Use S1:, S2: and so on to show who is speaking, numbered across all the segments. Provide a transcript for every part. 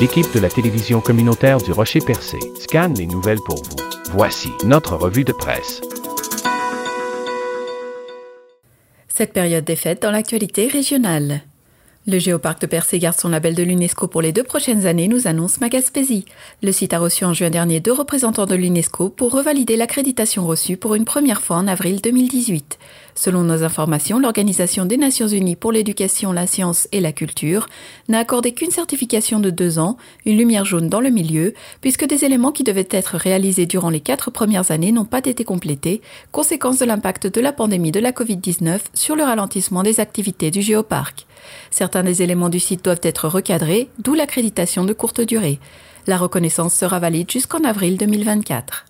S1: L'équipe de la télévision communautaire du Rocher Percé scanne les nouvelles pour vous. Voici notre revue de presse.
S2: Cette période des fêtes dans l'actualité régionale. Le géoparc de Percé garde son label de l'UNESCO pour les deux prochaines années, nous annonce Magaspésie. Le site a reçu en juin dernier deux représentants de l'UNESCO pour revalider l'accréditation reçue pour une première fois en avril 2018. Selon nos informations, l'Organisation des Nations Unies pour l'éducation, la science et la culture n'a accordé qu'une certification de deux ans, une lumière jaune dans le milieu, puisque des éléments qui devaient être réalisés durant les quatre premières années n'ont pas été complétés, conséquence de l'impact de la pandémie de la Covid-19 sur le ralentissement des activités du géoparc. Certains des éléments du site doivent être recadrés, d'où l'accréditation de courte durée. La reconnaissance sera valide jusqu'en avril 2024.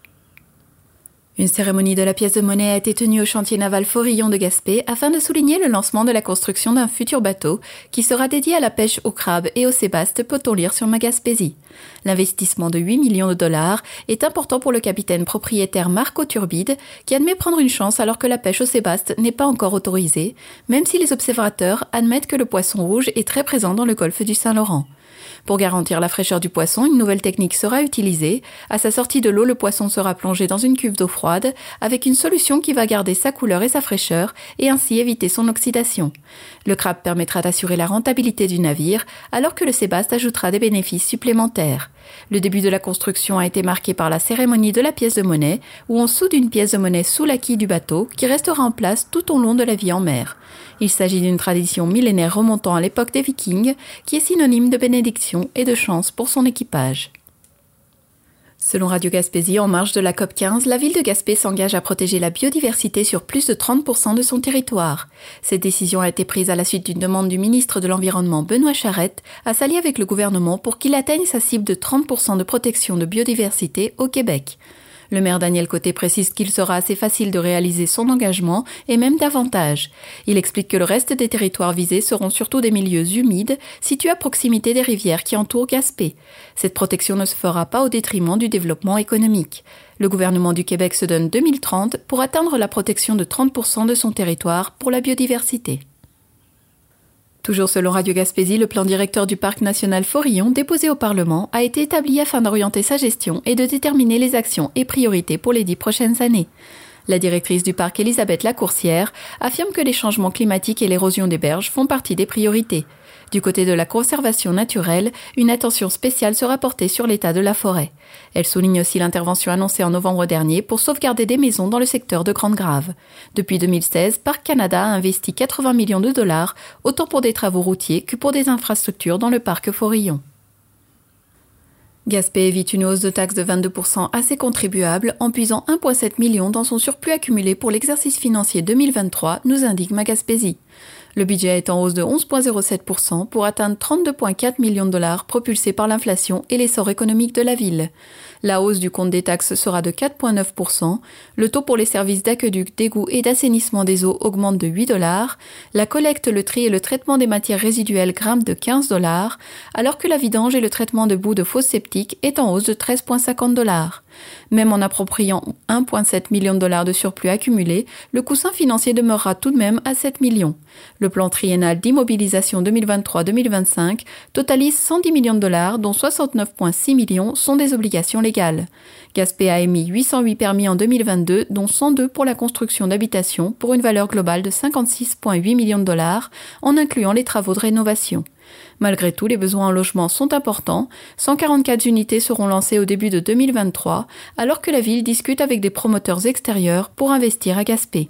S2: Une cérémonie de la pièce de monnaie a été tenue au chantier naval Forillon de Gaspé afin de souligner le lancement de la construction d'un futur bateau qui sera dédié à la pêche au crabe et au sébaste, peut-on lire sur Magaspésie. L'investissement de 8 millions de dollars est important pour le capitaine propriétaire Marco Turbide qui admet prendre une chance alors que la pêche au sébaste n'est pas encore autorisée, même si les observateurs admettent que le poisson rouge est très présent dans le golfe du Saint-Laurent. Pour garantir la fraîcheur du poisson, une nouvelle technique sera utilisée. À sa sortie de l'eau, le poisson sera plongé dans une cuve d'eau froide avec une solution qui va garder sa couleur et sa fraîcheur et ainsi éviter son oxydation. Le crabe permettra d'assurer la rentabilité du navire alors que le sébaste ajoutera des bénéfices supplémentaires. Le début de la construction a été marqué par la cérémonie de la pièce de monnaie où on soude une pièce de monnaie sous la quille du bateau qui restera en place tout au long de la vie en mer. Il s'agit d'une tradition millénaire remontant à l'époque des Vikings, qui est synonyme de bénédiction et de chance pour son équipage. Selon Radio Gaspésie, en marge de la COP 15, la ville de Gaspé s'engage à protéger la biodiversité sur plus de 30% de son territoire. Cette décision a été prise à la suite d'une demande du ministre de l'Environnement Benoît Charette à s'allier avec le gouvernement pour qu'il atteigne sa cible de 30% de protection de biodiversité au Québec. Le maire Daniel Côté précise qu'il sera assez facile de réaliser son engagement et même davantage. Il explique que le reste des territoires visés seront surtout des milieux humides situés à proximité des rivières qui entourent Gaspé. Cette protection ne se fera pas au détriment du développement économique. Le gouvernement du Québec se donne 2030 pour atteindre la protection de 30% de son territoire pour la biodiversité. Toujours selon Radio Gaspésie, le plan directeur du parc national Forillon déposé au Parlement a été établi afin d'orienter sa gestion et de déterminer les actions et priorités pour les dix prochaines années. La directrice du parc Elisabeth Lacourcière affirme que les changements climatiques et l'érosion des berges font partie des priorités. Du côté de la conservation naturelle, une attention spéciale sera portée sur l'état de la forêt. Elle souligne aussi l'intervention annoncée en novembre dernier pour sauvegarder des maisons dans le secteur de Grande Grave. Depuis 2016, Parc Canada a investi 80 millions de dollars, autant pour des travaux routiers que pour des infrastructures dans le parc Forillon. Gaspé évite une hausse de taxes de 22% à ses contribuables en puisant 1,7 million dans son surplus accumulé pour l'exercice financier 2023, nous indique Magaspésie. Le budget est en hausse de 11,07% pour atteindre 32,4 millions de dollars propulsés par l'inflation et l'essor économique de la ville. La hausse du compte des taxes sera de 4,9%. Le taux pour les services d'aqueduc, d'égout et d'assainissement des eaux augmente de 8 dollars. La collecte, le tri et le traitement des matières résiduelles grimpent de 15 dollars, alors que la vidange et le traitement de boue de fosses sceptiques est en hausse de 13,50 dollars. Même en appropriant 1,7 million de dollars de surplus accumulés, le coussin financier demeurera tout de même à 7 millions. Plan triennal d'immobilisation 2023-2025 totalise 110 millions de dollars, dont 69,6 millions sont des obligations légales. Gaspé a émis 808 permis en 2022, dont 102 pour la construction d'habitations pour une valeur globale de 56,8 millions de dollars, en incluant les travaux de rénovation. Malgré tout, les besoins en logement sont importants. 144 unités seront lancées au début de 2023, alors que la ville discute avec des promoteurs extérieurs pour investir à Gaspé.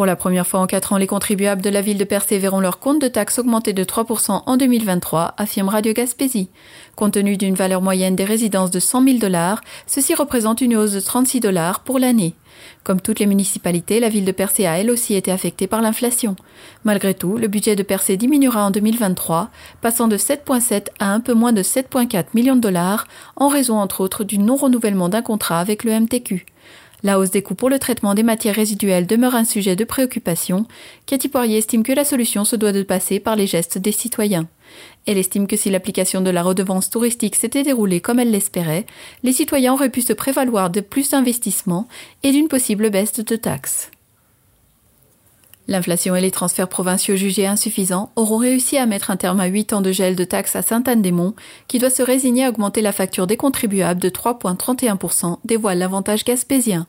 S2: Pour la première fois en quatre ans, les contribuables de la ville de Percé verront leur compte de taxes augmenter de 3% en 2023, affirme Radio Gaspésie. Compte tenu d'une valeur moyenne des résidences de 100 000 dollars, ceci représente une hausse de 36 dollars pour l'année. Comme toutes les municipalités, la ville de Percé a elle aussi été affectée par l'inflation. Malgré tout, le budget de Percé diminuera en 2023, passant de 7,7 à un peu moins de 7,4 millions de dollars, en raison entre autres du non-renouvellement d'un contrat avec le MTQ. La hausse des coûts pour le traitement des matières résiduelles demeure un sujet de préoccupation. Cathy Poirier estime que la solution se doit de passer par les gestes des citoyens. Elle estime que si l'application de la redevance touristique s'était déroulée comme elle l'espérait, les citoyens auraient pu se prévaloir de plus d'investissements et d'une possible baisse de taxes. L'inflation et les transferts provinciaux jugés insuffisants auront réussi à mettre un terme à 8 ans de gel de taxes à Sainte-Anne-des-Monts, qui doit se résigner à augmenter la facture des contribuables de 3,31%, dévoile l'avantage gaspésien.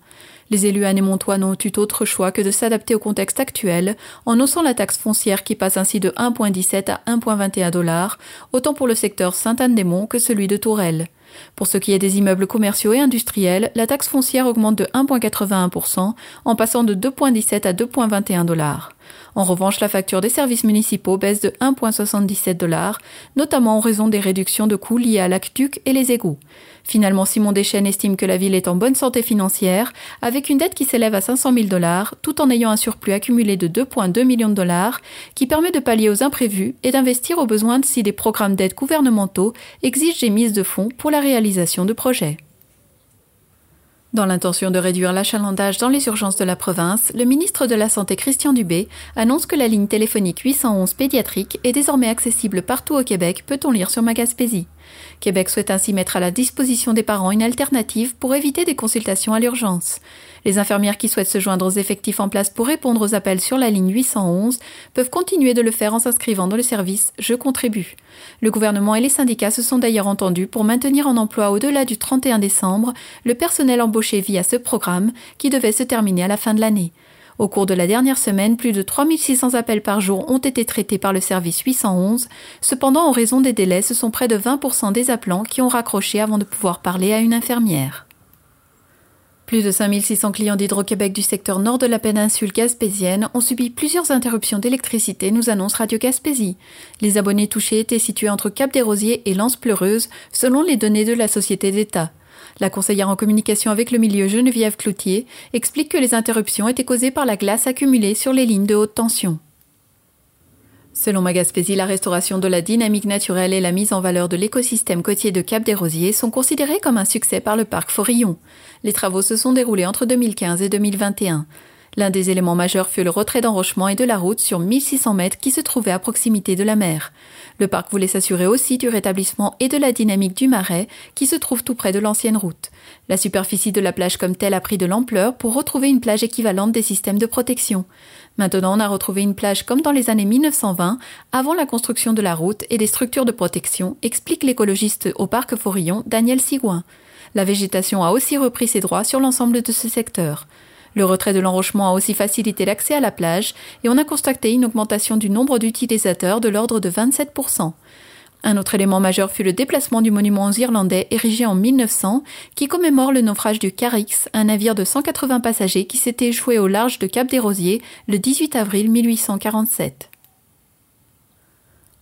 S2: Les élus anémontois n'ont eu autre choix que de s'adapter au contexte actuel en haussant la taxe foncière qui passe ainsi de 1,17 à 1,21 dollars, autant pour le secteur Sainte-Anne-des-Monts que celui de Tourelle. Pour ce qui est des immeubles commerciaux et industriels, la taxe foncière augmente de 1,81% en passant de 2,17 à 2,21 dollars. En revanche, la facture des services municipaux baisse de 1,77 dollars, notamment en raison des réductions de coûts liées à l'aqueduc et les égouts. Finalement, Simon Deschênes estime que la ville est en bonne santé financière, avec une dette qui s'élève à 500 000 dollars, tout en ayant un surplus accumulé de 2,2 millions de dollars, qui permet de pallier aux imprévus et d'investir aux besoins si des programmes d'aide gouvernementaux exigent des mises de fonds pour la réalisation de projets. Dans l'intention de réduire l'achalandage dans les urgences de la province, le ministre de la Santé Christian Dubé annonce que la ligne téléphonique 811 pédiatrique est désormais accessible partout au Québec, peut-on lire sur Magaspésie. Québec souhaite ainsi mettre à la disposition des parents une alternative pour éviter des consultations à l'urgence. Les infirmières qui souhaitent se joindre aux effectifs en place pour répondre aux appels sur la ligne 811 peuvent continuer de le faire en s'inscrivant dans le service Je contribue. Le gouvernement et les syndicats se sont d'ailleurs entendus pour maintenir en emploi au-delà du 31 décembre le personnel embauché via ce programme qui devait se terminer à la fin de l'année. Au cours de la dernière semaine, plus de 3600 appels par jour ont été traités par le service 811. Cependant, en raison des délais, ce sont près de 20% des appelants qui ont raccroché avant de pouvoir parler à une infirmière. Plus de 5600 clients d'Hydro-Québec du secteur nord de la péninsule gaspésienne ont subi plusieurs interruptions d'électricité, nous annonce Radio Gaspésie. Les abonnés touchés étaient situés entre Cap des Rosiers et Lance Pleureuse, selon les données de la Société d'État. La conseillère en communication avec le milieu Geneviève Cloutier explique que les interruptions étaient causées par la glace accumulée sur les lignes de haute tension. Selon Magaspésie, la restauration de la dynamique naturelle et la mise en valeur de l'écosystème côtier de Cap des Rosiers sont considérés comme un succès par le parc Forillon. Les travaux se sont déroulés entre 2015 et 2021. L'un des éléments majeurs fut le retrait d'enrochement et de la route sur 1600 mètres qui se trouvait à proximité de la mer. Le parc voulait s'assurer aussi du rétablissement et de la dynamique du marais qui se trouve tout près de l'ancienne route. La superficie de la plage comme telle a pris de l'ampleur pour retrouver une plage équivalente des systèmes de protection. Maintenant, on a retrouvé une plage comme dans les années 1920, avant la construction de la route et des structures de protection, explique l'écologiste au parc Forillon, Daniel Sigouin. La végétation a aussi repris ses droits sur l'ensemble de ce secteur. Le retrait de l'enrochement a aussi facilité l'accès à la plage et on a constaté une augmentation du nombre d'utilisateurs de l'ordre de 27%. Un autre élément majeur fut le déplacement du monument aux Irlandais érigé en 1900 qui commémore le naufrage du Carix, un navire de 180 passagers qui s'était échoué au large de Cap des Rosiers le 18 avril 1847.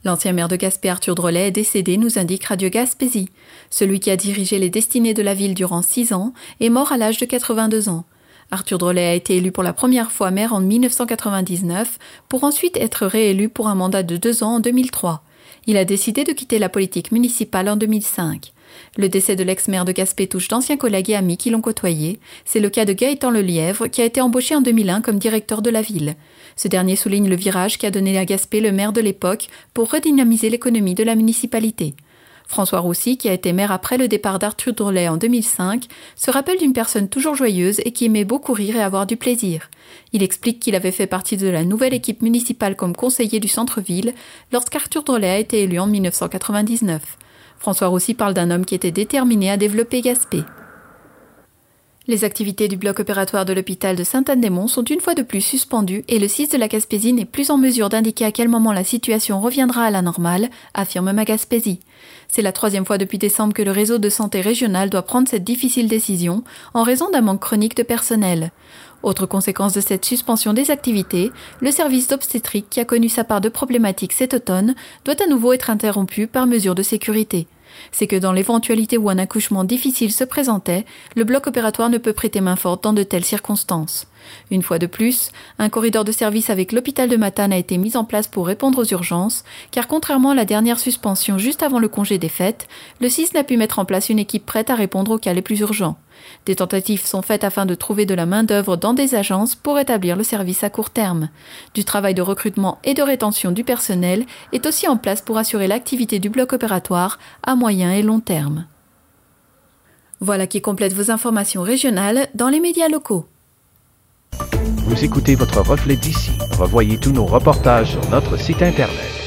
S2: L'ancien maire de Gaspé Arthur Drolet est décédé, nous indique Radio Gaspésie. Celui qui a dirigé les destinées de la ville durant six ans est mort à l'âge de 82 ans. Arthur Drolet a été élu pour la première fois maire en 1999, pour ensuite être réélu pour un mandat de deux ans en 2003. Il a décidé de quitter la politique municipale en 2005. Le décès de l'ex-maire de Gaspé touche d'anciens collègues et amis qui l'ont côtoyé. C'est le cas de Gaëtan Lelièvre, qui a été embauché en 2001 comme directeur de la ville. Ce dernier souligne le virage qui a donné à Gaspé le maire de l'époque pour redynamiser l'économie de la municipalité. François Roussy, qui a été maire après le départ d'Arthur Drolet en 2005, se rappelle d'une personne toujours joyeuse et qui aimait beaucoup rire et avoir du plaisir. Il explique qu'il avait fait partie de la nouvelle équipe municipale comme conseiller du centre-ville lorsqu'Arthur Drolet a été élu en 1999. François Roussy parle d'un homme qui était déterminé à développer Gaspé. Les activités du bloc opératoire de l'hôpital de Saint-Anne-des-Monts sont une fois de plus suspendues et le 6 de la Gaspésie n'est plus en mesure d'indiquer à quel moment la situation reviendra à la normale, affirme Magaspésie. C'est la troisième fois depuis décembre que le réseau de santé régional doit prendre cette difficile décision en raison d'un manque chronique de personnel. Autre conséquence de cette suspension des activités, le service d'obstétrique qui a connu sa part de problématiques cet automne doit à nouveau être interrompu par mesure de sécurité c'est que dans l'éventualité où un accouchement difficile se présentait, le bloc opératoire ne peut prêter main forte dans de telles circonstances. Une fois de plus, un corridor de service avec l'hôpital de Matane a été mis en place pour répondre aux urgences, car contrairement à la dernière suspension juste avant le congé des fêtes, le CIS n'a pu mettre en place une équipe prête à répondre aux cas les plus urgents. Des tentatives sont faites afin de trouver de la main-d'œuvre dans des agences pour établir le service à court terme. Du travail de recrutement et de rétention du personnel est aussi en place pour assurer l'activité du bloc opératoire à moyen et long terme. Voilà qui complète vos informations régionales dans les médias locaux.
S1: Vous écoutez votre reflet d'ici. Revoyez tous nos reportages sur notre site Internet.